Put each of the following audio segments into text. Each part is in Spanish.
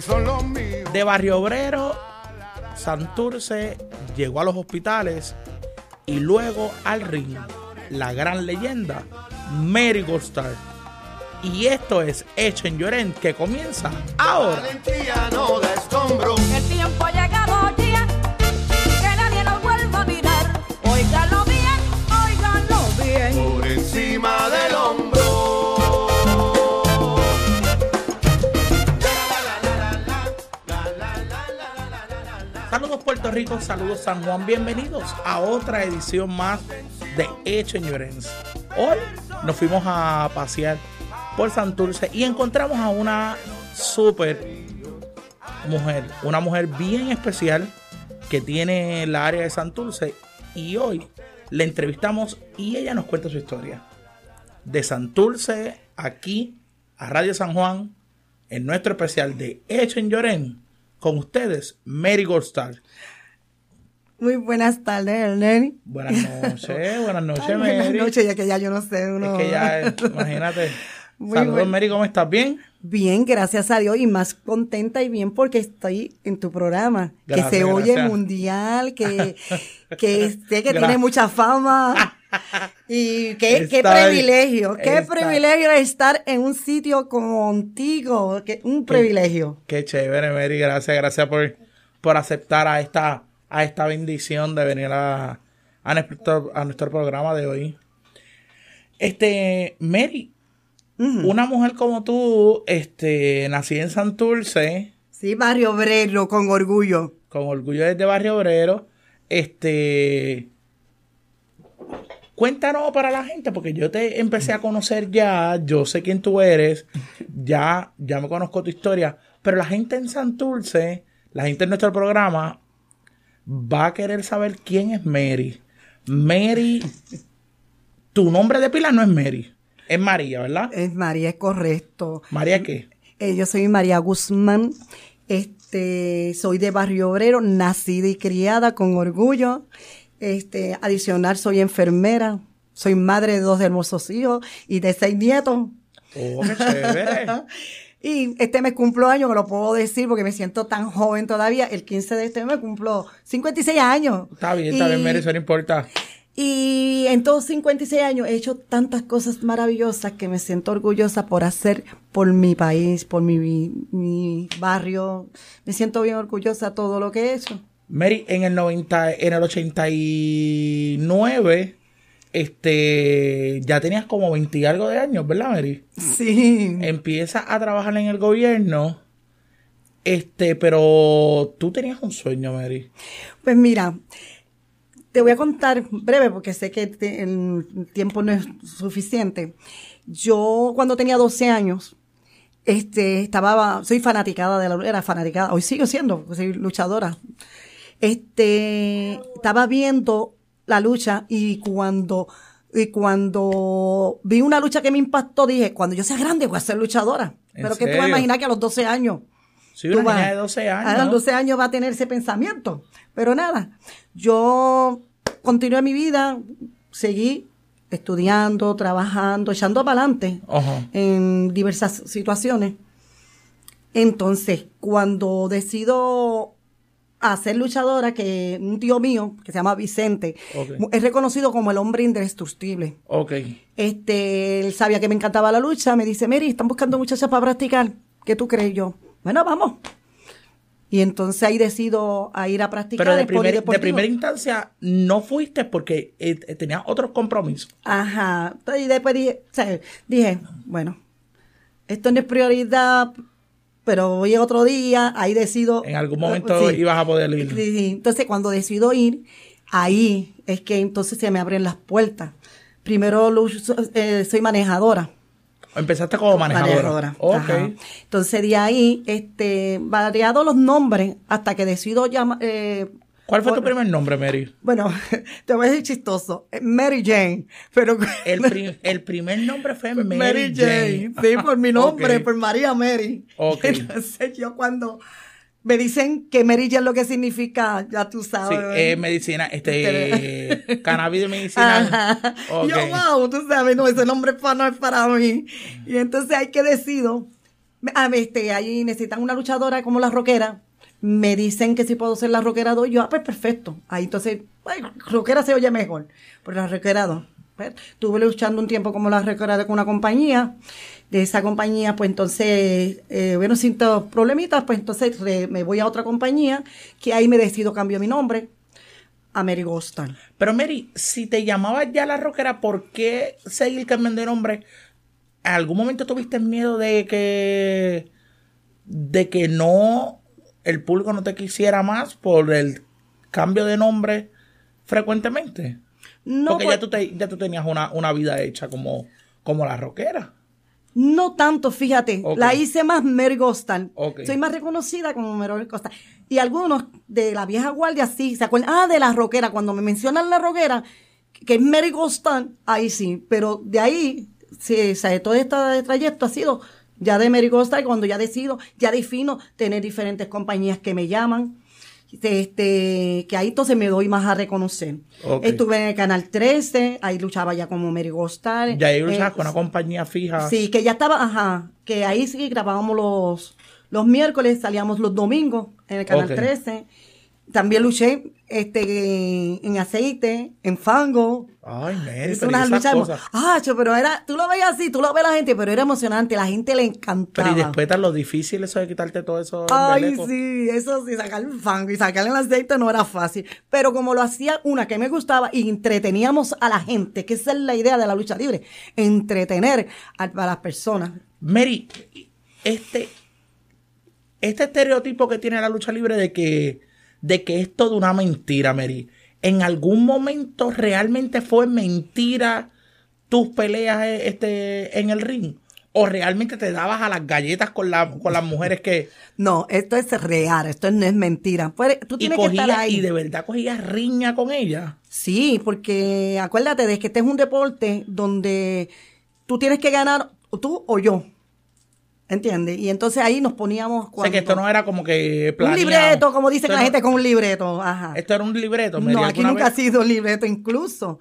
que son los míos. De Barrio Obrero, Santurce llegó a los hospitales y luego al ring, la gran leyenda, Mary Goldstar. Y esto es Hecho en Llorén, que comienza ahora. Valentía no da escombro. El tiempo ha llegado Puerto Rico, saludos San Juan, bienvenidos a otra edición más de Hecho en Llorén. Hoy nos fuimos a pasear por Santurce y encontramos a una súper mujer, una mujer bien especial que tiene la área de Santurce y hoy la entrevistamos y ella nos cuenta su historia. De Santurce aquí a Radio San Juan en nuestro especial de Hecho en Llorén con ustedes Mary Goldstar. Muy buenas tardes, Erlen. Buenas noches, buenas noches Ay, Mary. Buenas noches, ya que ya yo no sé. Uno... Es que ya, imagínate. Muy Saludos. Mary, ¿cómo estás? ¿Bien? Bien, gracias a Dios y más contenta y bien porque estoy en tu programa, Gracias, que se oye gracias. mundial, que, que sé que tiene mucha fama. Y qué, qué privilegio, qué está- privilegio estar en un sitio contigo, que, un privilegio. Qué chévere, Mary. Gracias, gracias por, por aceptar a esta, a esta bendición de venir a, a, nuestro, a nuestro programa de hoy. Este, Mary, una mujer como tú, este, nacida en Santurce, Sí, Barrio Obrero, con orgullo. con orgullo desde Barrio Obrero, este, cuéntanos para la gente, porque yo te empecé a conocer ya, yo sé quién tú eres, ya, ya me conozco tu historia, pero la gente en Santurce, la gente en nuestro programa, va a querer saber quién es Mary. Mary, tu nombre de pila no es Mary, es María, ¿verdad? Es María, es correcto. ¿María qué? Eh, yo soy María Guzmán. Este, soy de Barrio Obrero, nacida y criada con orgullo. Este, adicional, soy enfermera. Soy madre de dos hermosos hijos y de seis nietos. Oh, qué chévere. Y este me cumplo años, que lo puedo decir porque me siento tan joven todavía. El 15 de este me cumplo 56 años. Está bien, está bien, Y- Mary, eso no importa. y en todos 56 años he hecho tantas cosas maravillosas que me siento orgullosa por hacer por mi país, por mi, mi barrio. Me siento bien orgullosa de todo lo que he hecho. Mary, en el 90, en el 89, este, ya tenías como 20 y algo de años, ¿verdad, Mary? Sí. Empiezas a trabajar en el gobierno, este, pero tú tenías un sueño, Mary. Pues mira, te voy a contar breve porque sé que te- el tiempo no es suficiente. Yo cuando tenía 12 años, este, estaba, soy fanaticada de la, era fanaticada, hoy sigo siendo, soy luchadora. Este, estaba viendo la lucha y cuando, y cuando vi una lucha que me impactó, dije, cuando yo sea grande voy a ser luchadora. ¿En Pero que tú vas a imaginar que a los 12 años Sí, una vas- niña de 12 A los años. 12 años va a tener ese pensamiento. Pero nada, yo continué mi vida, seguí estudiando, trabajando, echando para adelante en diversas situaciones. Entonces, cuando decido hacer luchadora, que un tío mío, que se llama Vicente, es reconocido como el hombre indestructible. Ok. Este, él sabía que me encantaba la lucha, me dice, Mary, están buscando muchachas para practicar. ¿Qué tú crees yo? Bueno, vamos. Y entonces ahí decido a ir a practicar. Pero de, primer- de primera instancia no fuiste porque eh, tenías otros compromisos. Ajá. Y después dije, o sea, dije, bueno, esto no es prioridad, pero voy otro día, ahí decido. En algún momento ibas a poder ir. Sí, sí. Entonces, cuando decido ir, ahí es que entonces se me abren las puertas. Primero eh, soy manejadora. Empezaste como manejadora. Ok. ajá. Entonces de ahí, este, variados los nombres hasta que decido llamar. Eh, ¿Cuál fue tu primer nombre, Mary? Bueno, te voy a decir chistoso. eh, Mary Jane, pero El, pri- el primer nombre fue Mary, Mary Jane. Jane. Sí, por mi nombre, por María Mary. Ok. Entonces yo cuando me dicen que Mary Jane lo que significa, ya tú Sí, sabes. eh, medicina, este, cannabis de medicinal. Ajá. Ok. Yo, wow, tú sabes, no, ese nombre pa- no es para mí. Y entonces hay que decido Ah, este, ahí necesitan una luchadora como la rockera. Me dicen que si puedo ser la rockera 2. Yo, ah, pues perfecto. Ahí entonces, ay, rockera se oye mejor. Pero la rockera 2. Pues, Estuve luchando un tiempo como la rockera con una compañía. De esa compañía, pues entonces, eh, bueno, sin problemitas, pues entonces me voy a otra compañía, que ahí me decido cambio mi nombre a Mary Ghostal. Pero Mary, si te llamabas ya la rockera, ¿por qué seguir cambiando de nombre? ¿En algún momento tuviste miedo de que de que no el público no te quisiera más por el cambio de nombre frecuentemente? No, Porque por- ya, tú te- ya tú tenías una, una vida hecha como, como la rockera. No tanto, fíjate. La hice más Mary Ghostal. Ok. Soy más reconocida como Mary Ghostal. Y algunos de la vieja guardia sí se acuerdan. Ah, de la rockera. Cuando me mencionan la rockera, que es Mary Ghostal, ahí sí. Pero de ahí, sí, o sea, todo este trayecto ha sido ya de Mary Ghostal. Cuando ya decido, ya defino tener diferentes compañías que me llaman. Este, que ahí entonces me doy más a reconocer. Estuve en el Canal 13, ahí luchaba ya como Mary Ghostal. Ya ahí luchabas Eh, con una compañía fija. Sí, que ya estaba, ajá, que ahí sí grabábamos los, los miércoles, salíamos los domingos en el Canal Ok. 13. También luché este, en aceite, en fango. Ay, Mary, Es pero y una esas lucha. emo- cosas. Ah, pero era, tú lo ves así, tú lo ves la gente, pero era emocionante, la gente le encantaba. Pero y después tan lo difícil eso de quitarte todo eso. Ay, embeleco. sí, eso sí, sacar el fango y sacar el aceite no era fácil. Pero como lo hacía una que me gustaba y entreteníamos a la gente, que esa es la idea de la lucha libre, entretener a, a las personas. Mary, este, este estereotipo que tiene la lucha libre de que, de que es toda una mentira, Mary. ¿En algún momento realmente fue mentira tus peleas eh, este, en el ring? ¿O realmente te dabas a las galletas con, la, con las mujeres que... No, esto es real, esto no es mentira. Tú Y, tienes que estar ahí. y de verdad cogías riña con ella? Sí, porque acuérdate de que este es un deporte donde tú tienes que ganar tú o yo. ¿Entiendes? Y entonces ahí nos poníamos O sea cuando... que esto no era como que un planeado. libreto, como dicen Esto la no- gente, con un libreto. Ajá. Esto era un libreto, Mary. No, aquí ¿Alguna nunca vez ha sido libreto, incluso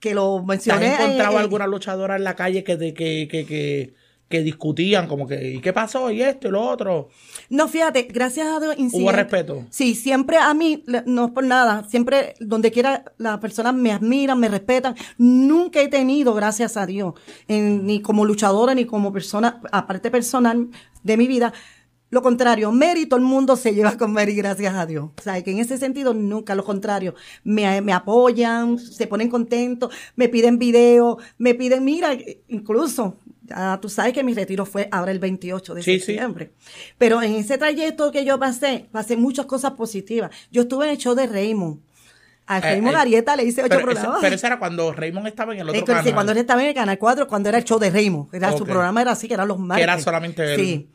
que lo ¿Te has mencioné. encontrado en- alguna luchadora en la calle que, de- que, que, que, que discutían como que, ¿y qué pasó? ¿Y esto y lo otro? No, fíjate, gracias a Dios. incidente- respeto? Sí, siempre a mí, no es por nada, siempre donde quiera las personas me admiran, me respetan. Nunca he tenido, gracias a Dios, en- ni como luchadora ni como persona, aparte personal de mi vida. Lo contrario, Mary, todo el mundo se lleva con Mary, gracias a Dios. O sea, que en ese sentido nunca, lo contrario. Me, me apoyan, se ponen contentos, me piden video, me piden, mira, incluso, ya tú sabes que mi retiro fue ahora el 28 de Sí, sí. septiembre. Pero en ese trayecto que yo pasé, pasé muchas cosas positivas. Yo estuve en el show de Raymond. A Eh, Raymond eh, Arieta le hice ocho Pero, ese- programas. pero eso era cuando Raymond estaba en el otro pero sí, canal. cuando él estaba en el Canal 4, cuando era el show de Raymond. Era, Su Ok. programa era así, que eran los martes. era solamente él. Sí.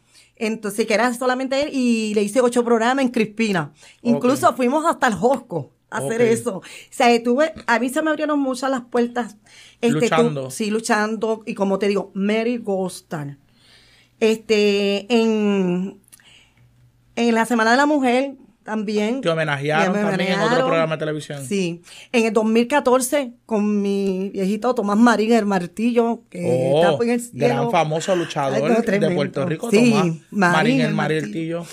Entonces, que era solamente él y le hice ocho programas en Crispina. Incluso fuimos hasta el Josco a hacer eso. O sea, estuve, a mí se me abrieron muchas las puertas. Este, tú- Luchando. sí, luchando. Y como te digo, Mary Ghostal. Este, en, en la Semana de la Mujer también. Te homenajearon también en otro programa de televisión. Sí. En el 2014, con mi viejito Tomás Marín, el martillo, que Oh, está en el cielo. gran famoso luchador Ay, no, de. Puerto Rico, Sí, Tomás Marín, el Martillo. Martillo.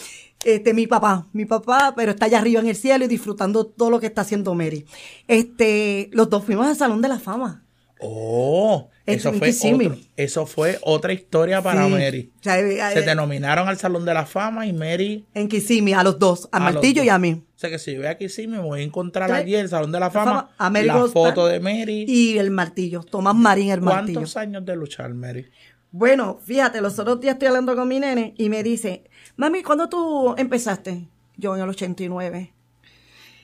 Este, mi papá, mi papá, pero está allá arriba en el cielo y disfrutando todo lo que está haciendo Mary. Este, los dos fuimos al Salón de la Fama. Oh, Es eso fue, otro- eso fue otra historia para Sí. Mary. O sea, eh, Se eh, te nominaron al Salón de la Fama y Mary... En Kissimmee, a los dos, a, a Martillo dos. y a mí. O sea que si yo voy sí me voy a encontrar allí el Salón de la Fama, a la foto de Mary. Y el martillo, Tomás Marín, el martillo. ¿Cuántos años de luchar, Mary? Bueno, fíjate, los otros días estoy hablando con mi nene y me dice, mami, ¿cuándo tú empezaste? Yo en el 89.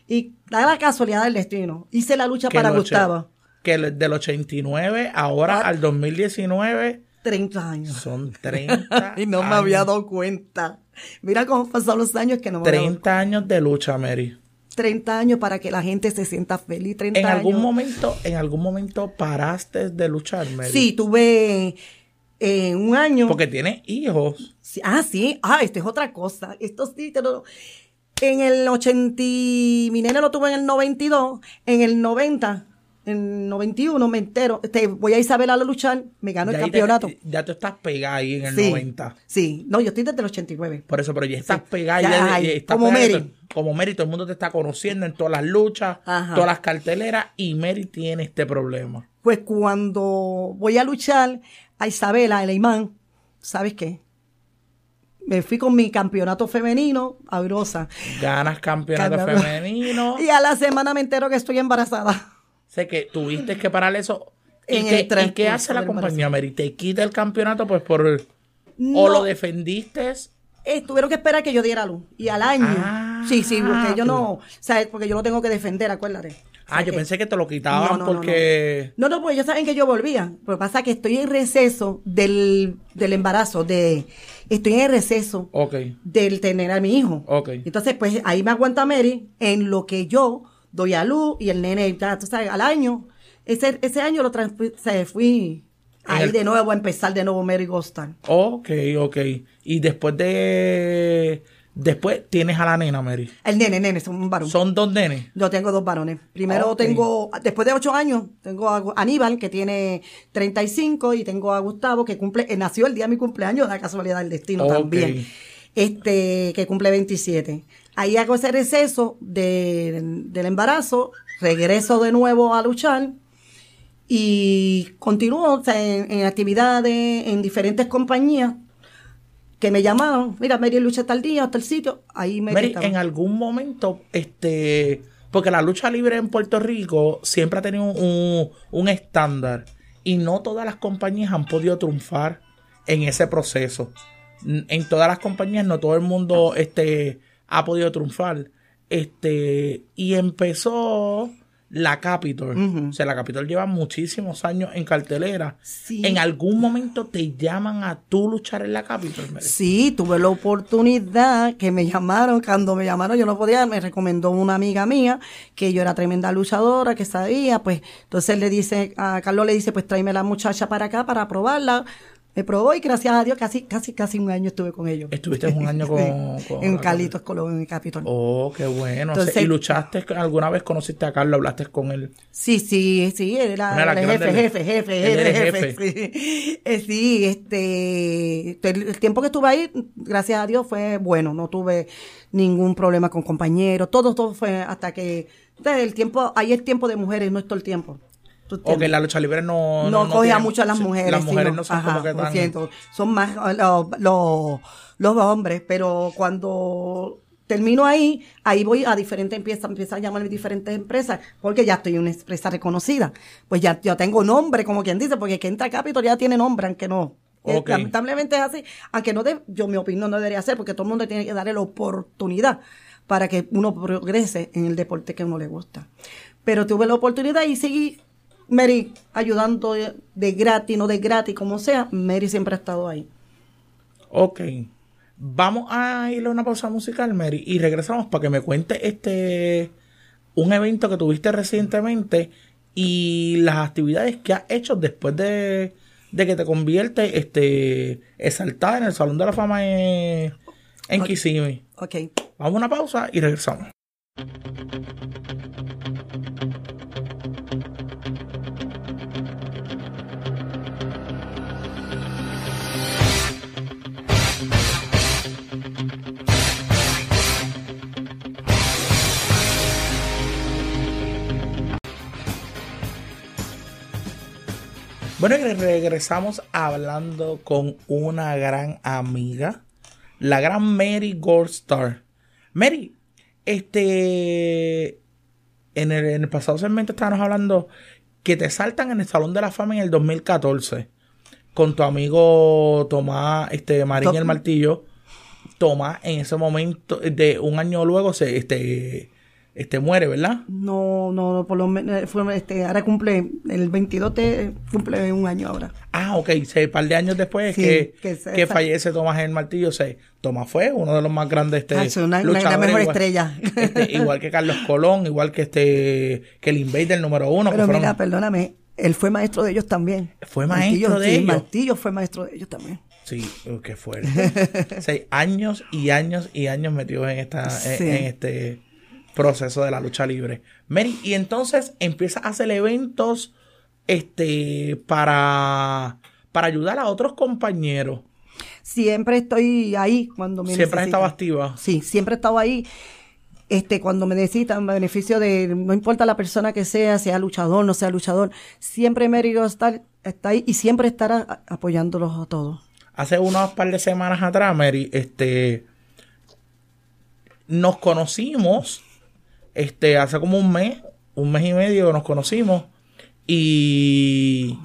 Y da la casualidad del destino. Hice la lucha para Gustavo. Que el- del 89 ahora Ah. al 2019 30 años. son 30 y no me años. había dado cuenta. Mira cómo pasaron los años que no me había dado 30 años de lucha, Mary. 30 años para que la gente se sienta feliz. 30 En algún años. momento, en algún momento paraste de luchar, Mary. Sí, tuve eh, un año. Porque tienes hijos. Sí, ah, sí. Ah, esto es otra cosa. Esto sí, te lo... En el 80, y- mi nene lo tuve en el 92. En el 90, en 91 me entero, este, voy a Isabela a luchar, me gano el te- campeonato. ya tú estás pegada ahí en el sí, 90. Sí, no, yo estoy desde el 89. Por eso, pero ya estás Sí. pegada. Ya, ya- ay, ya estás como pegada, Mary. Como Mary, todo el mundo te está conociendo en todas las luchas, Ajá. todas las carteleras, y Mary tiene este problema. Pues cuando voy a luchar a Isabela, el imán, ¿sabes qué? Me fui con mi campeonato femenino a Eurosa. Ganas campeonato Campeonato. femenino. Y a la semana me entero que estoy embarazada. Sé que tuviste que parar eso. ¿Y, En qué, el y transcurso qué hace la compañía, Mary? ¿Te quita el campeonato pues por... o lo defendiste? Eh, tuvieron que esperar que yo diera luz. Y al año. Ah, sí, sí, porque yo no. ¿Sabes? Porque yo lo tengo que defender, acuérdate. Ah, O sea yo que- pensé que te lo quitaban No, no, no, porque... No, no, pues ellos saben que yo volvía. Pero pasa que estoy en receso del, del embarazo, de estoy en receso Ok, del tener a mi hijo. ok. Entonces, pues ahí me aguanta Mary en lo que yo doy a luz y el nene, ya, tú sabes, al año. Ese, ese año lo se fui ahí el- de nuevo a empezar de nuevo Mary Ghostal. Ok, ok. Y después de... Después tienes a la nena, Mary. El nene, nene, es un varón. Son dos nenes. Yo tengo dos varones. Primero tengo, después de ocho años, tengo a Aníbal, que tiene 35, y tengo a Gustavo, que cumple, eh, nació el día de mi cumpleaños, la casualidad del destino también. Este, que cumple 27. Ahí hago ese receso de- del embarazo, regreso de nuevo a luchar y continúo o sea, en, en actividades en diferentes compañías que me llamaban. Mira, Mary lucha tal día, hasta el sitio. Ahí me Mary, en algún momento, este, porque la lucha libre en Puerto Rico siempre ha tenido un, un estándar y no todas las compañías han podido triunfar en ese proceso. En todas las compañías no todo el mundo este, ha podido triunfar. Este, y empezó la Capitol. O sea, la Capitol lleva muchísimos años en cartelera. Sí. En algún momento te llaman a tú luchar en la Capitol, Mary? Sí, tuve la oportunidad que me llamaron, cuando me llamaron yo no podía, me recomendó una amiga mía que yo era tremenda luchadora, que sabía, pues entonces le dice, a Carlos le dice, pues tráeme la muchacha para acá para probarla. Me probó y gracias a Dios casi, casi, casi un año estuve con ellos. Estuviste un año con- con en Carlitos Colón, en el Capitol. Oh, qué bueno. Entonces- ¿Y luchaste alguna vez? ¿Conociste a Carlos? ¿Hablaste con él? Sí, sí, sí, era, las el jefe, jefe, jefe, Él jefe, era jefe, Sí, Eh, sí, este, el, tiempo que estuve ahí, gracias a Dios, fue bueno, no tuve ningún problema con compañeros, todo, todo fue hasta que, el tiempo, ahí es tiempo de mujeres, no es todo el tiempo. ¿Tú O que la lucha libre no... no, coge a mucho a las mujeres. Las mujeres no, son Ajá, como que tan... siento. Son más los, los, los hombres, pero cuando termino ahí, ahí voy a diferentes empresas, empiezo a llamarme diferentes empresas, porque ya estoy una empresa reconocida. Pues ya yo tengo nombre, como quien dice, porque que entra a Capitol ya tiene nombre, aunque no. Eh. Lamentablemente es así, aunque no de, yo mi opinión no debería ser, porque todo el mundo tiene que darle la oportunidad para que uno progrese en el deporte que a uno le gusta. Pero tuve la oportunidad y seguí Mary ayudando de, de gratis, no de gratis, como sea, Mary siempre ha estado ahí. Ok. Vamos a ir a una pausa musical, Mary, y regresamos para que me cuente este... Un evento que tuviste recientemente y las actividades que has hecho después de, de que te conviertes este, exaltada en el Salón de la Fama en, en Ok. Kissimmee. Ok. Vamos a una pausa y regresamos. Bueno, y regresamos hablando con una gran amiga, la gran Mary Goldstar. Mary, este, en el, en el pasado segmento estábamos hablando que te saltan en el Salón de la Fama en el 2014 con tu amigo Tomás, este, Marín Tom- el Martillo. Tomás en ese momento, de un año luego, se, este, este muere, ¿verdad? No, no, no, por lo menos, fue, este, ahora cumple, el 22 te cumple un año ahora. Ah, ok. Se, un par de años después Sí, que, que se- que fallece Tomás el Martillo. Se, Tomás fue uno de los más grandes este, Ah, es una- luchadores, mejor igual- estrella. este, igual que Carlos Colón, igual que este que el Invader número uno. Pero fueron- mira, perdóname, él fue maestro de ellos también. Fue maestro de sí, ellos. Martillo fue maestro de ellos también. Sí, oh, qué fuerte. Seis años y años y años metidos en esta, en- Sí. en, este proceso de la lucha libre. Mary, y entonces empieza a hacer eventos este, para, para ayudar a otros compañeros. Siempre estoy ahí cuando me Siempre has necesitan. estado activa. Sí, siempre he estado ahí. Este, cuando me necesitan, en beneficio de, no importa la persona que sea, sea luchador, no sea luchador, siempre a estar, está ahí y siempre estará apoyándolos a todos. Hace unos par de semanas atrás, Mary, este, nos conocimos, este, hace como un mes, un mes y medio nos conocimos y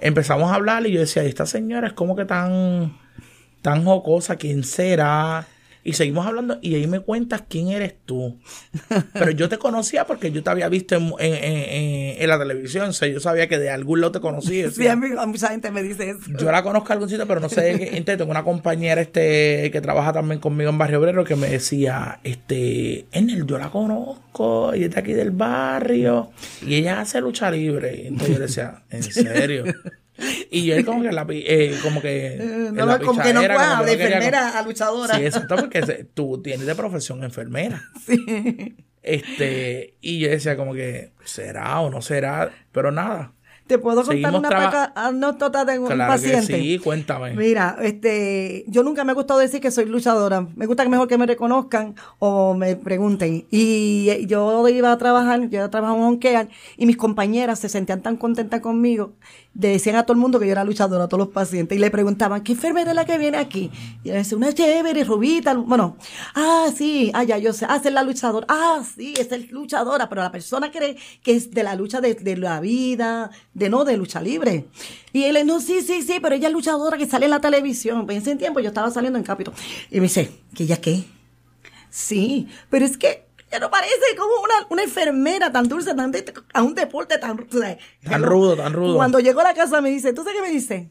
empezamos a hablar y yo decía, esta señora es como que tan, tan jocosa, ¿quién será? Y seguimos hablando y ahí me cuentas quién eres tú. Pero yo te conocía porque yo te había visto en, en- en- en la televisión, o sea, yo sabía que de algún lado te conocía. Sí, a, mí- a mucha gente me dice eso. Yo la conozco algún sitio, pero no sé. Entonces, tengo una compañera este, que trabaja también conmigo en Barrio Obrero que me decía, este, Enel, yo la conozco, y es de aquí del barrio, y ella hace lucha libre. Entonces yo le decía, ¿en serio? Y yo como que la eh, como que Eh, no, la como que no que de no a luchadora. Sí, exacto, porque se- tú tienes de profesión enfermera. Sí. Este, y yo decía como que, ¿será o no será? Pero nada. Te puedo contar Seguimos una anécdota de un Claro que paciente. sí, cuéntame. Mira, este, yo nunca me ha gustado decir que soy luchadora. Me gusta que mejor que me reconozcan o me pregunten. Y eh, yo iba a trabajar, yo trabajaba en Onkean y mis compañeras se sentían tan contentas conmigo. Decían a todo el mundo que yo era luchadora, a todos los pacientes. Y le preguntaban, ¿qué enfermera es la que viene aquí? Y yo decía, una chévere, rubita. Bueno, ah, sí, ah, ya yo sé, ah, es la luchadora. Ah, sí, es luchadora. Pero la persona cree que es de la lucha de, de la vida, de no, de lucha libre. Y él, no, sí, sí, sí, pero ella es luchadora que sale en la televisión. Pues en tiempo yo estaba saliendo en Capito. Y me dice, ¿que ella qué? Sí, pero es que ya no parece como una, una enfermera tan dulce, tan de- a un deporte tan, o sea, Tan rudo, tan rudo. Cuando llegó a la casa me dice, ¿tú sabes qué me dice?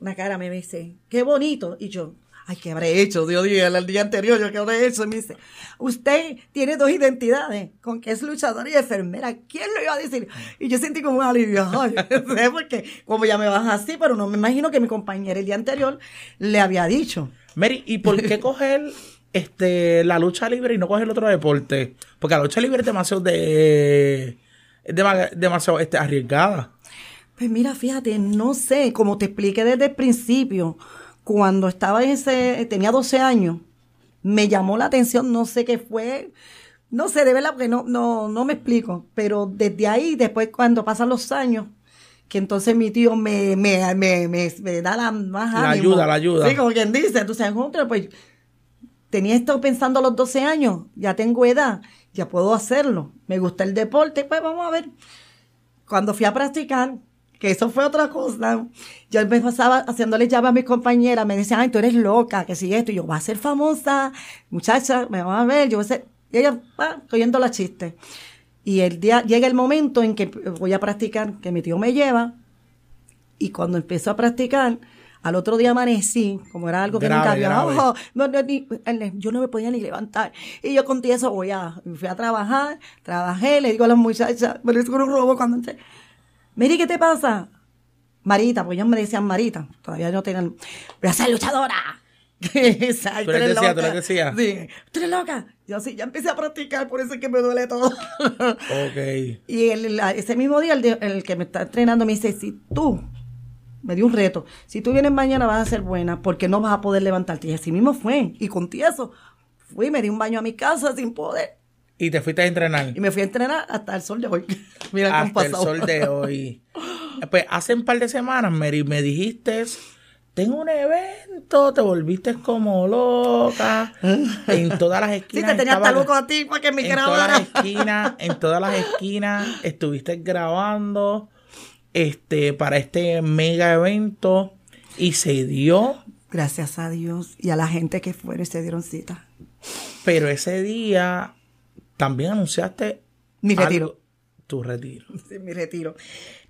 Una cara me dice, qué bonito. Y yo, ay, ¿qué habré hecho? Dios mío, el día anterior, yo qué habré hecho. Y me dice, usted tiene dos identidades, con que es luchadora y enfermera. ¿Quién lo iba a decir? Y yo sentí como un alivio, ay, sé, porque como ya me vas así, pero no me imagino que mi compañera el día anterior le había dicho. Mary, ¿y por qué coger este la lucha libre y no coger otro deporte? Porque la lucha libre es demasiado de es demasiado este, arriesgada. Pues mira, fíjate, no sé, como te expliqué desde el principio, cuando estaba en ese, tenía 12 años, me llamó la atención, no sé qué fue, no sé, de verdad, porque no, no, no me explico, pero desde ahí, después cuando pasan los años, que entonces mi tío me, me, me, me, me da la más La ánimo. ayuda, la ayuda. Sí, como quien dice, entonces, pues, tenía esto pensando a los 12 años, ya tengo edad, ya puedo hacerlo, me gusta el deporte, pues vamos a ver cuando fui a practicar, que eso fue otra cosa, yo me pasaba haciéndole llave a mis compañeras, me decían, ay, tú eres loca, que si esto, y yo, va a ser famosa, muchacha, me van a ver, yo voy a ser, y ella, va, cogiendo la chiste. Y el día, llega el momento en que voy a practicar, que mi tío me lleva, y cuando empiezo a practicar, al otro día amanecí, como era algo que Grave, nunca había. "Oh, no, no, ni- yo no me podía ni levantar. Y yo con eso voy a, fui a trabajar, trabajé, le digo a las muchachas, me les un robo cuando entré. Miri, ¿qué te pasa? Marita, porque ellos me decían Marita, todavía no tenían, voy a ser luchadora. Ay, ¿Tú eres tú loca. les decías? Sí, tú eres loca. Yo sí, ya empecé a practicar, por eso es que me duele todo. Ok. Y el- la- ese mismo día, el que me está entrenando me dice, si tú, me dio un reto, si tú vienes mañana vas a ser buena, porque no vas a poder levantarte. Y así mismo fue. Y con eso fui, me di un baño a mi casa sin poder. Y te fuiste a entrenar Y me fui a entrenar hasta el sol de hoy. Mira cómo hasta el pasó. sol de hoy. Pues hace un par de semanas, Mary, me dijiste, tengo un evento, te volviste como loca. En todas las Sí, esquinas. te tenía hasta loco a ti para que me en todas las esquinas, en todas las esquinas estuviste grabando este para este mega evento y se dio, Gracias a Dios y a la gente que fueron y se dieron cita. pero ese día también anunciaste Mi algo- retiro. tu retiro. Sí, mi retiro. ¿Por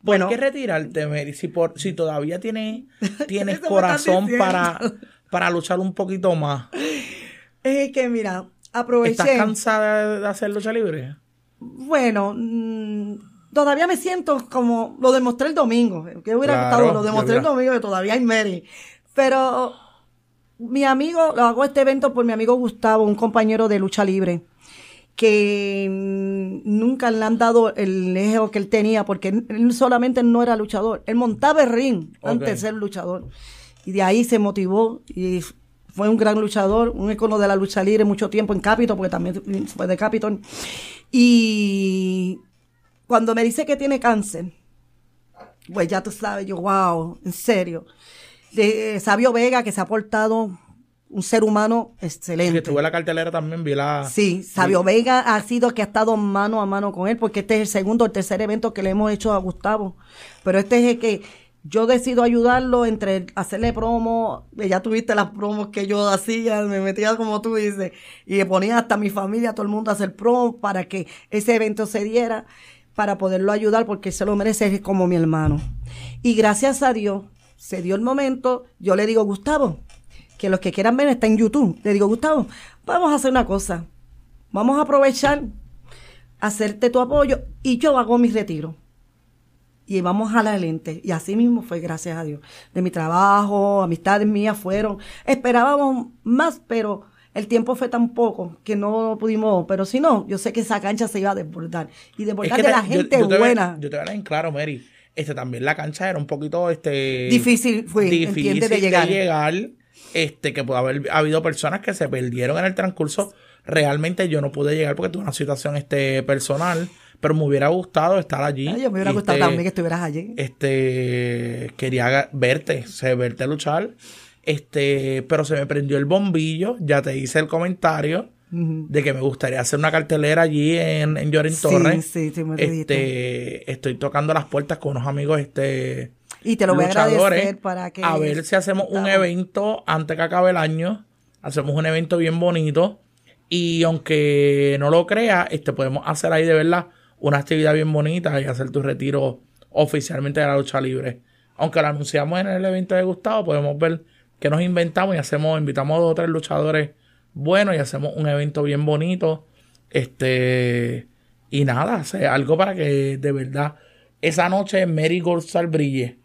Bueno, qué retirarte, Mary? Si, por, si todavía tienes, tienes corazón para, para luchar un poquito más. es que mira, aproveché. ¿Estás cansada de hacer lucha libre? Bueno, mm, todavía me siento como lo demostré el domingo. Que hubiera Claro, gustado, lo demostré el domingo que todavía hay Mary. Pero mi amigo, lo hago este evento por mi amigo Gustavo, un compañero de lucha libre. que nunca le han dado el eje que él tenía, porque él- solamente no era luchador, él montaba el ring antes de ser luchador. Y de ahí se motivó y fue un gran luchador, un icono de la lucha libre mucho tiempo en Capitol, porque también fue de Capitol. Y cuando me dice que tiene cáncer, pues ya tú sabes, yo, wow, en serio. De Sabio Vega, que se ha portado un ser humano Que excelente. estuve en la cartelera también, vi la... Sí, Sabio Vega ha sido que ha estado mano a mano con él, porque este es el segundo o el tercer evento que le hemos hecho a Gustavo. Pero este es el que yo decido ayudarlo entre hacerle promo, eh, ya tuviste las promos que yo hacía, me metía como tú dices, y le ponía hasta mi familia, todo el mundo a hacer promo para que ese evento se diera, para poderlo ayudar, porque se lo merece, es como mi hermano. Y gracias a Dios, se dio el momento, yo le digo, Gustavo, que los que quieran ver está en YouTube. Le digo, Gustavo, vamos a hacer una cosa. Vamos a aprovechar, hacerte tu apoyo y yo hago mi retiro. Y vamos a la lente. Y así mismo fue, gracias a Dios. De mi trabajo, amistades mías fueron. Esperábamos más, pero el tiempo fue tan poco que no pudimos. Pero si no, yo sé que esa cancha se iba a desbordar. Y Es desbordar que de te- la gente yo te buena. yo te voy a hablar en claro, Mary. Este, también la cancha era un poquito este Difícil fue, entiende, de llegar. llegar, Este, que puede haber habido personas que se perdieron en el transcurso. Realmente yo no pude llegar porque tuve una situación este personal, pero me hubiera gustado estar allí. Ay, yo me hubiera Este, gustado también que estuvieras allí. Este, quería verte, se verte luchar. Este, pero se me prendió el bombillo. Ya te hice el comentario de que me gustaría hacer una cartelera allí en, en Sí, Torres. sí, sí, me este, estoy tocando las puertas con unos amigos este Y te lo voy a agradecer para que... a ver si hacemos un evento antes que acabe el año. Hacemos un evento bien bonito. Y aunque no lo crea, este podemos hacer ahí de verdad una actividad bien bonita y hacer tu retiro oficialmente de la lucha libre. Aunque lo anunciamos en el evento de Gustavo, podemos ver que nos inventamos y hacemos, invitamos a dos o tres luchadores buenos y hacemos un evento bien bonito. Este, y nada, hacer algo para que de verdad esa noche Mary Gorsal brille.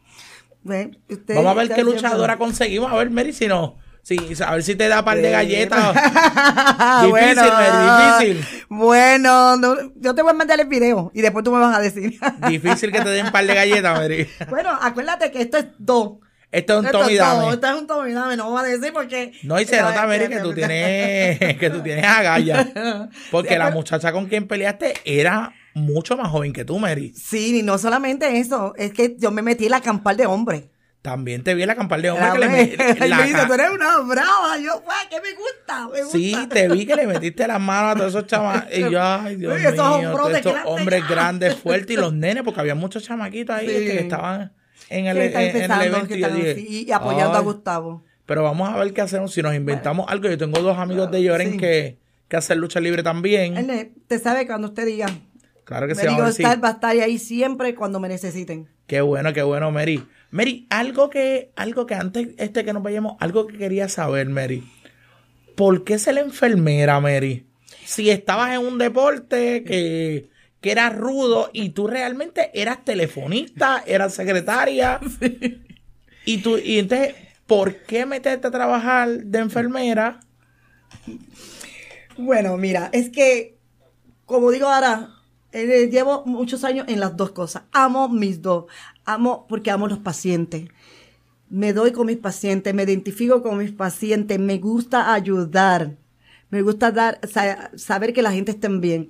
Vamos a ver qué luchadora conseguimos. A ver, Mary, si no. Si, a ver si te da par de galletas. Difícil, Mary, difícil. Bueno, no, yo te voy a mandar el video y después tú me vas a decir. Difícil que te den par de galletas, Mary. bueno, acuérdate que esto es dos. Esto es un Tommy Dame. Esto es un Tommy Dame, no vamos a decir porque... No, y se nota, Mary, que tú tienes, que tú tienes agallas. Porque Sí, la pero- muchacha con quien peleaste era mucho más joven que tú, Mary. Sí, y no solamente eso, es que yo me metí en la campal de hombre. También te vi en la campal de hombre que le ve- me- Él la me tú eres una brava. Yo, "Guau, que me gusta, me gusta. Sí, te vi que le metiste las manos a todos esos chamaquitos. Y yo, ay, Dios Oye, esos mío, todos estos grandes. hombres grandes, fuertes y los nenes, porque había muchos chamaquitos ahí Sí. este, que estaban en el, que están en- en el empezando, evento. y dije, apoyando a. Gustavo. Pero vamos a ver qué hacemos. Si nos inventamos algo, yo tengo dos amigos de Lloren Sí. que, que hacen lucha libre también. Erne, te sabe cuando usted diga. Claro que sí, Me vamos a va a estar ahí siempre cuando me necesiten. Qué bueno, qué bueno, Mary. Mary, algo que, algo que antes este que nos vayamos, algo que quería saber, Mary. ¿Por qué ser la enfermera, Mary? Si estabas en un deporte que, que era rudo y tú realmente eras telefonista, eras secretaria. Y tú, y entonces, ¿por qué meterte a trabajar de enfermera? Bueno, mira, es que, como digo ahora, eh, llevo muchos años en las dos cosas. Amo mis dos. Amo porque amo los pacientes. Me doy con mis pacientes, me identifico con mis pacientes, me gusta ayudar. Me gusta dar, sa- saber que la gente esté bien.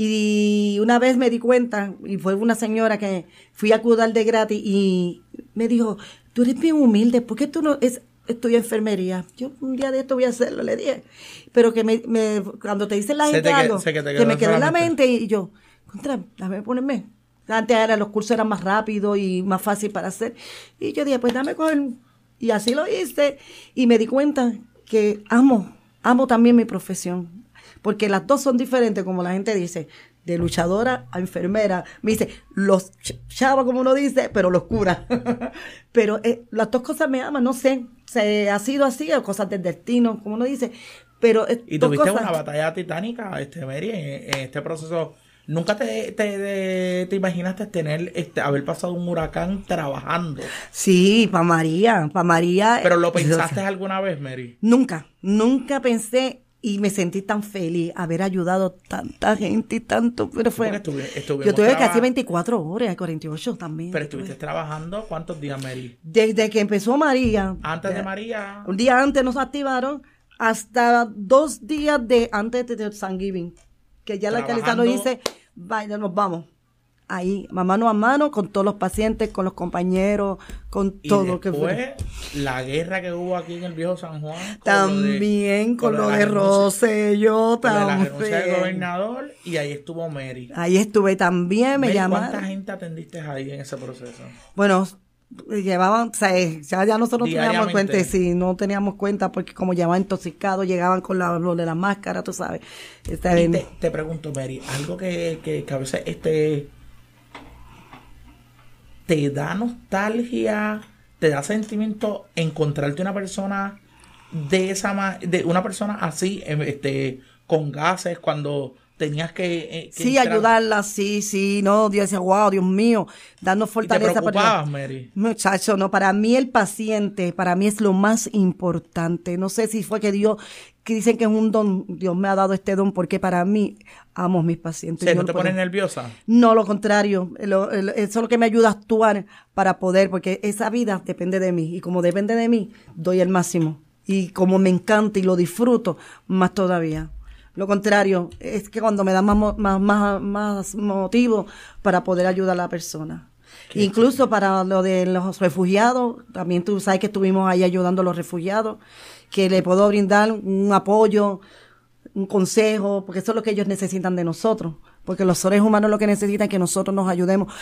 Y una vez me di cuenta, y fue una señora que fui a cuidar de gratis y me dijo, tú eres bien humilde, ¿por qué tú no es, estudias enfermería? Yo un día de esto voy a hacerlo, le dije. Pero que me, me- cuando te dicen la gente te que- algo, que que me quedó en la mente y yo, contra, dame ponerme. Antes era, los cursos eran más rápidos y más fácil para hacer. Y yo dije, pues dame con... Y así lo hice y me di cuenta que amo, amo también mi profesión. Porque las dos son diferentes, como la gente dice, de luchadora a enfermera. Me dice, los ch- chavos, como uno dice, pero los cura. pero eh, las dos cosas me aman, no sé, se ha sido así, o cosas del destino, como uno dice. Pero eh, Y tuviste cosas- una batalla titánica, este, Mary, en, en este proceso. ¿Nunca te, te, te- te imaginaste tener, este, haber pasado un huracán trabajando? Sí, para María, para María. ¿Pero lo eh, pensaste alguna vez, Mary? Nunca, nunca pensé y me sentí tan feliz haber ayudado tanta gente y tanto, pero fue... Estuvimos yo tuve casi 24 horas, 48 también. Pero estuviste trabajando cuántos días, Mary? Desde que empezó María, Antes de María. un día antes nos activaron hasta dos días de antes de Thanksgiving, que ya la alcaldesa nos dice, vaya, nos vamos. Ahí, mano a mano, con todos los pacientes, con los compañeros, con Y todo lo que después, fue. la guerra que hubo aquí en el viejo San Juan. con lo de- También con lo de renuncia- Rosselló, con de la renuncia del también. gobernador y ahí estuvo Mary. Ahí estuve también, me Mary, llamaron. ¿Cuánta gente atendiste ahí en ese proceso? Bueno, llevaban, o sea, ya, ya nosotros no teníamos cuenta, sí, no teníamos cuenta porque como llevaban intoxicados, llegaban con la, lo de la máscara, tú sabes. Está Y bien. te, te pregunto, Mary, algo que, que, que a veces este te da nostalgia, te da sentimiento encontrarte una persona de esa de una persona así, em, este, con gases cuando tenías que, eh, que Sí, entrar- ayudarla, sí, sí, no, Dios decía, wow, Dios mío, y te fortaleza. para- Mary. Muchacho, no, para mí el paciente, para mí es lo más importante. No sé si fue que Dios, que dicen que es un don, Dios me ha dado este don, porque para mí amo a mis pacientes. Yo ¿No te pones nerviosa? No, lo contrario. Lo- lo- eso es lo que me ayuda a actuar para poder, porque esa vida depende de mí. Y como depende de mí, doy el máximo. Y como me encanta y lo disfruto, más todavía. Lo contrario, es que cuando me da más, más, más, más motivo para poder ayudar a la persona. Incluso para lo de los refugiados, también tú sabes que estuvimos ahí ayudando a los refugiados, que le puedo brindar un apoyo, un consejo, porque eso es lo que ellos necesitan de nosotros. Porque los seres humanos lo que necesitan es que nosotros nos ayudemos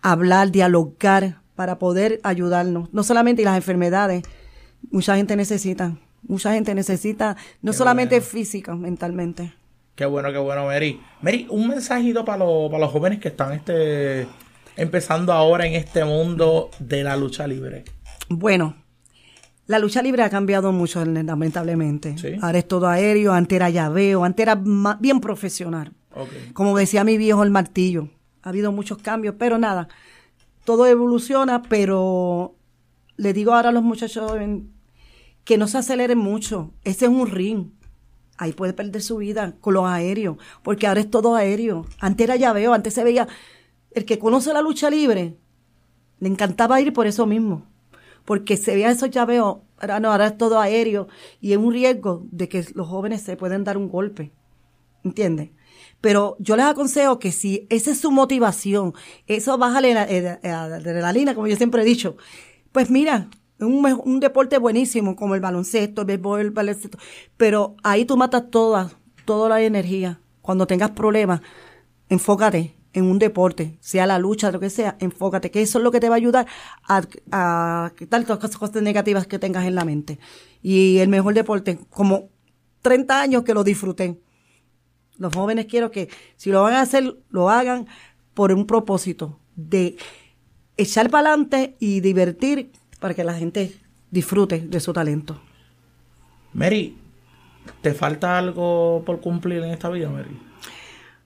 a hablar, dialogar, para poder ayudarnos. No solamente y las enfermedades, mucha gente necesita, mucha gente necesita, no Qué solamente bueno. física, mentalmente. Qué bueno, qué bueno, Mary. Mary, un mensajito para, los- para los jóvenes que están este, empezando ahora en este mundo de la lucha libre. Bueno, la lucha libre ha cambiado mucho, lamentablemente. Sí. Ahora es todo aéreo, antes era llaveo, antes era bien profesional. Como decía mi viejo el martillo. Ha habido muchos cambios, pero nada, todo evoluciona, pero le digo ahora a los muchachos que no se aceleren mucho. Ese es un ring. Ahí puede perder su vida con los aéreos, porque ahora es todo aéreo. Antes era llaveo, antes se veía, el que conoce la lucha libre, le encantaba ir por eso mismo, porque se veía esos llaveos, ahora no, ahora es todo aéreo y es un riesgo de que los jóvenes se pueden dar un golpe. ¿Entiendes? Pero yo les aconsejo que si esa es su motivación, eso bájale la, eh, eh, adrenalina, como yo siempre he dicho. Pues mira, un, un deporte buenísimo como el baloncesto, el béisbol, el baloncesto, pero ahí tú matas toda, toda la energía. Cuando tengas problemas, enfócate en un deporte, sea la lucha, lo que sea, enfócate, que eso es lo que te va a ayudar a, a quitar todas las cosas negativas que tengas en la mente. Y el mejor deporte, como 30 años que lo disfruté. Los jóvenes quiero que si lo van a hacer, lo hagan por un propósito de echar para adelante y divertir para que la gente disfrute de su talento. Mary, ¿te falta algo por cumplir en esta vida, Mary?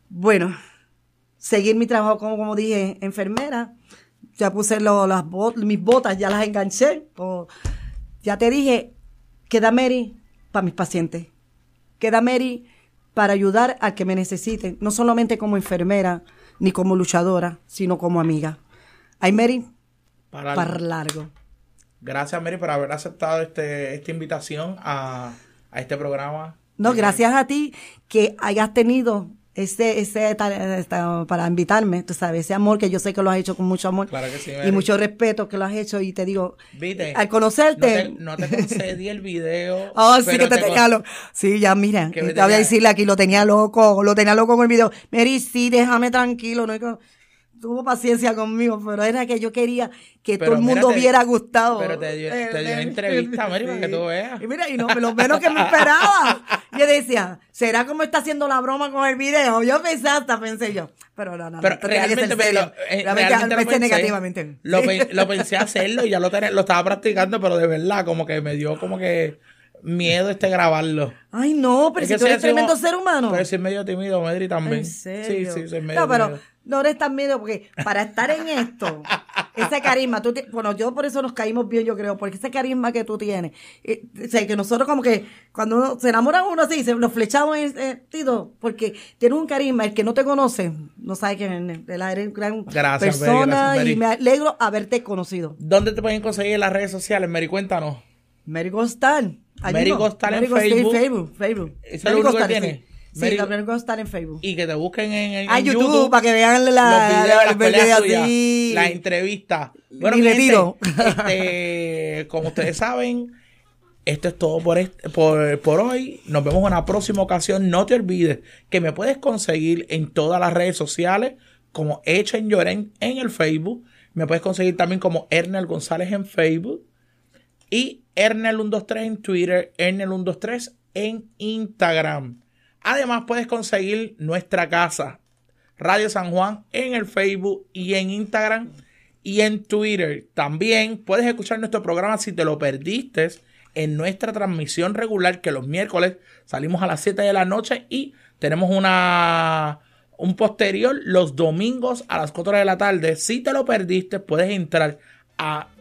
Bueno, seguir mi trabajo como, como dije, enfermera. Ya puse lo- las bot- mis botas, ya las enganché. como- ya te dije, queda Mary para mis pacientes. Queda Mary para ayudar al que me necesite, no solamente como enfermera ni como luchadora, sino como amiga. Hay Mary Para, para largo. Gracias, Mary, por haber aceptado este, esta invitación a, a este programa. No, Eh, gracias a ti que hayas tenido ese, ese para invitarme, tú sabes, ese amor que yo sé que lo has hecho con mucho amor Claro que sí, y mucho respeto que lo has hecho y te digo, ¿Viste? al conocerte, No te, no te concedí el video. Oh, sí que te, tenía loco. Sí, ya mira, Que te voy a decirle aquí, lo tenía loco, lo tenía loco con el video. Mary, sí, déjame tranquilo, no es que- tuvo paciencia conmigo, pero era que yo quería que Pero todo el mira, mundo te- viera a Gustavo. pero te dio- Eh, te dio eh, entrevista, Mary, para que tú veas. Y mira, y no, lo menos que me esperaba. Yo decía, ¿será como está haciendo la broma con el video? Yo pensé hasta, pensé yo. Pero no, no, Pero no, realmente, pero, eh, Realmente, realmente lo pensé pensé, negativamente. Lo, pe- lo pensé hacerlo y ya lo, tenía- lo estaba practicando, pero de verdad, como que me dio como que miedo este grabarlo. Ay, no, pero Es si tú eres tremendo como- ser humano. Pero soy medio tímido, Medri también. ¿En serio? Sí, sí, soy medio No, pero tímido. no eres tan miedo porque para estar en esto, ese carisma, tú bueno, yo por eso nos caímos bien, yo creo, porque ese carisma que tú tienes, eh, o sea, que nosotros como que cuando uno, se enamora uno así, se, nos flechamos en ese sentido, porque tiene un carisma, el que no te conoce, no sabe quién es, él eres gran Gracias, Mary, persona gracias, Mary. y me alegro haberte conocido. ¿Dónde te pueden conseguir en las redes sociales, Mary? Cuéntanos. Mary Ghostal. Ahí Mary. Ghostal en Facebook. Facebook, Facebook. ¿Eso es Mary lo único que Ghostal, tiene? Sí, la Ghostal en Facebook. Y que te busquen en, en- Ah, en YouTube, para que vean la, los videos, la- las así. entrevistas. Bueno, Mi gente, este, como ustedes saben, esto es todo por, este- por, por hoy. Nos vemos en una próxima ocasión. No te olvides que me puedes conseguir en todas las redes sociales como Echen Lloren en el Facebook. Me puedes conseguir también como Ernel González en Facebook. Y Ernel123 en Twitter, Ernel123 en Instagram. Además, puedes conseguir nuestra casa, Radio San Juan, en el Facebook y en Instagram y en Twitter. También puedes escuchar nuestro programa si te lo perdiste en nuestra transmisión regular que los miércoles salimos a las 7 de la noche y tenemos una un posterior los domingos a las 4 de la tarde. Si te lo perdiste, puedes entrar a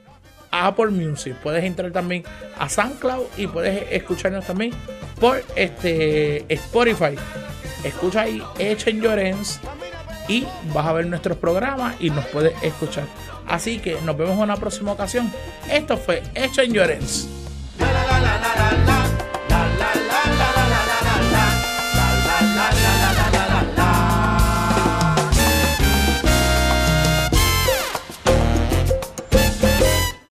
Apple Music, puedes entrar también a SoundCloud y puedes escucharnos también por este Spotify. Escucha ahí Echen Llorens y vas a ver nuestros programas y nos puedes escuchar. Así que nos vemos en una próxima ocasión. Esto fue Echen Llorens.